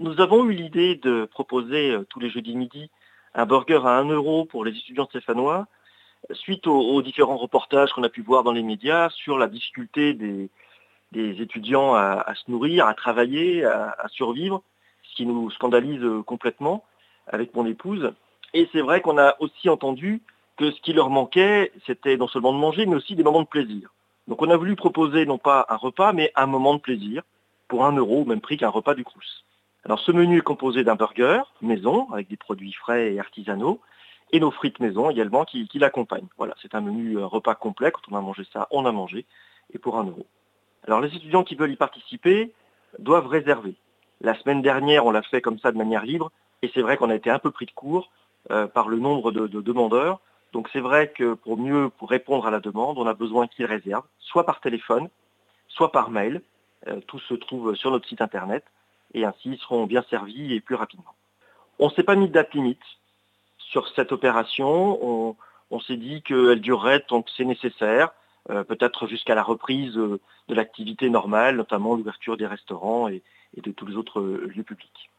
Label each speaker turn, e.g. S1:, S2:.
S1: nous avons eu l'idée de proposer euh, tous les jeudis midi un burger à 1 euro pour les étudiants stéphanois, suite aux, différents reportages qu'on a pu voir dans les médias sur la difficulté des, étudiants à, se nourrir, à travailler, à, survivre, ce qui nous scandalise complètement avec mon épouse. Et c'est vrai qu'on a aussi entendu que ce qui leur manquait, c'était non seulement de manger, mais aussi des moments de plaisir. Donc on a voulu proposer non pas un repas, mais un moment de plaisir pour un euro, au même prix qu'un repas du Crous. Alors ce menu est composé d'un burger maison avec des produits frais et artisanaux et nos frites maison également qui, l'accompagnent. Voilà, c'est un menu euh, repas complet. Quand on a mangé ça, on a mangé et pour un euro. Alors les étudiants qui veulent y participer doivent réserver. La semaine dernière, on l'a fait comme ça de manière libre et c'est vrai qu'on a été un peu pris de court euh, par le nombre de, demandeurs. Donc c'est vrai que pour mieux pour répondre à la demande, on a besoin qu'ils réservent, soit par téléphone, soit par mail. Euh, tout se trouve sur notre site internet et ainsi ils seront bien servis et plus rapidement. On ne s'est pas mis de date limite sur cette opération. On, s'est dit qu'elle durerait tant que c'est nécessaire, euh, peut-être jusqu'à la reprise euh, de l'activité normale, notamment l'ouverture des restaurants et, et de tous les autres lieux publics.